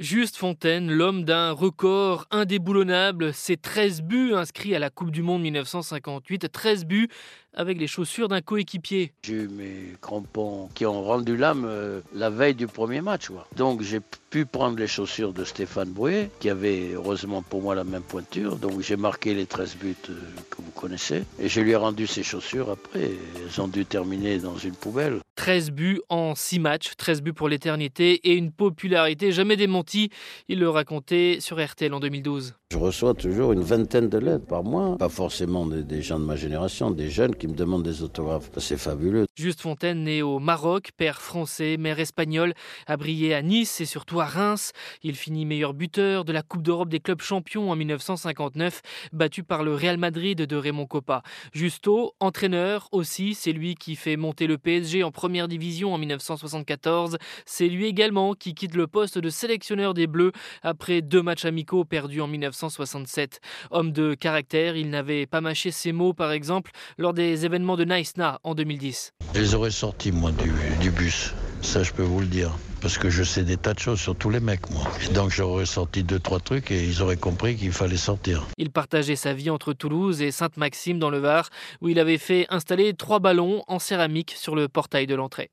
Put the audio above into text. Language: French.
Juste Fontaine, l'homme d'un record indéboulonnable, ses 13 buts inscrits à la Coupe du Monde 1958, 13 buts avec les chaussures d'un coéquipier. J'ai eu mes crampons qui ont rendu l'âme euh, la veille du premier match. Donc j'ai pu prendre les chaussures de Stéphane Bouet, qui avait heureusement pour moi la même pointure. Donc j'ai marqué les 13 buts euh, que vous connaissez. Et je lui ai rendu ses chaussures après. Elles ont dû terminer dans une poubelle. 13 buts en 6 matchs, 13 buts pour l'éternité et une popularité jamais démentie. Il le racontait sur RTL en 2012. Je reçois toujours une vingtaine de lettres par mois, pas forcément des, gens de ma génération, des jeunes qui me demandent des autographes. C'est fabuleux. Juste Fontaine, né au Maroc, père français, mère espagnole, a brillé à Nice et surtout à Reims. Il finit meilleur buteur de la Coupe d'Europe des clubs champions en 1959, battu par le Real Madrid de Raymond Coppa. Justo, entraîneur aussi, c'est lui qui fait monter le PSG en première division en 1974. C'est lui également qui quitte le poste de sélectionneur des Bleus après deux matchs amicaux perdus en 19 1967. Homme de caractère, il n'avait pas mâché ses mots, par exemple, lors des événements de Naïsna en 2010. Je les aurais sortis, moi, du, bus. Ça, je peux vous le dire. Parce que je sais des tas de choses sur tous les mecs, moi. Et donc, j'aurais sorti deux, trois trucs et ils auraient compris qu'il fallait sortir. Il partageait sa vie entre Toulouse et Sainte-Maxime dans le Var, où il avait fait installer trois ballons en céramique sur le portail de l'entrée.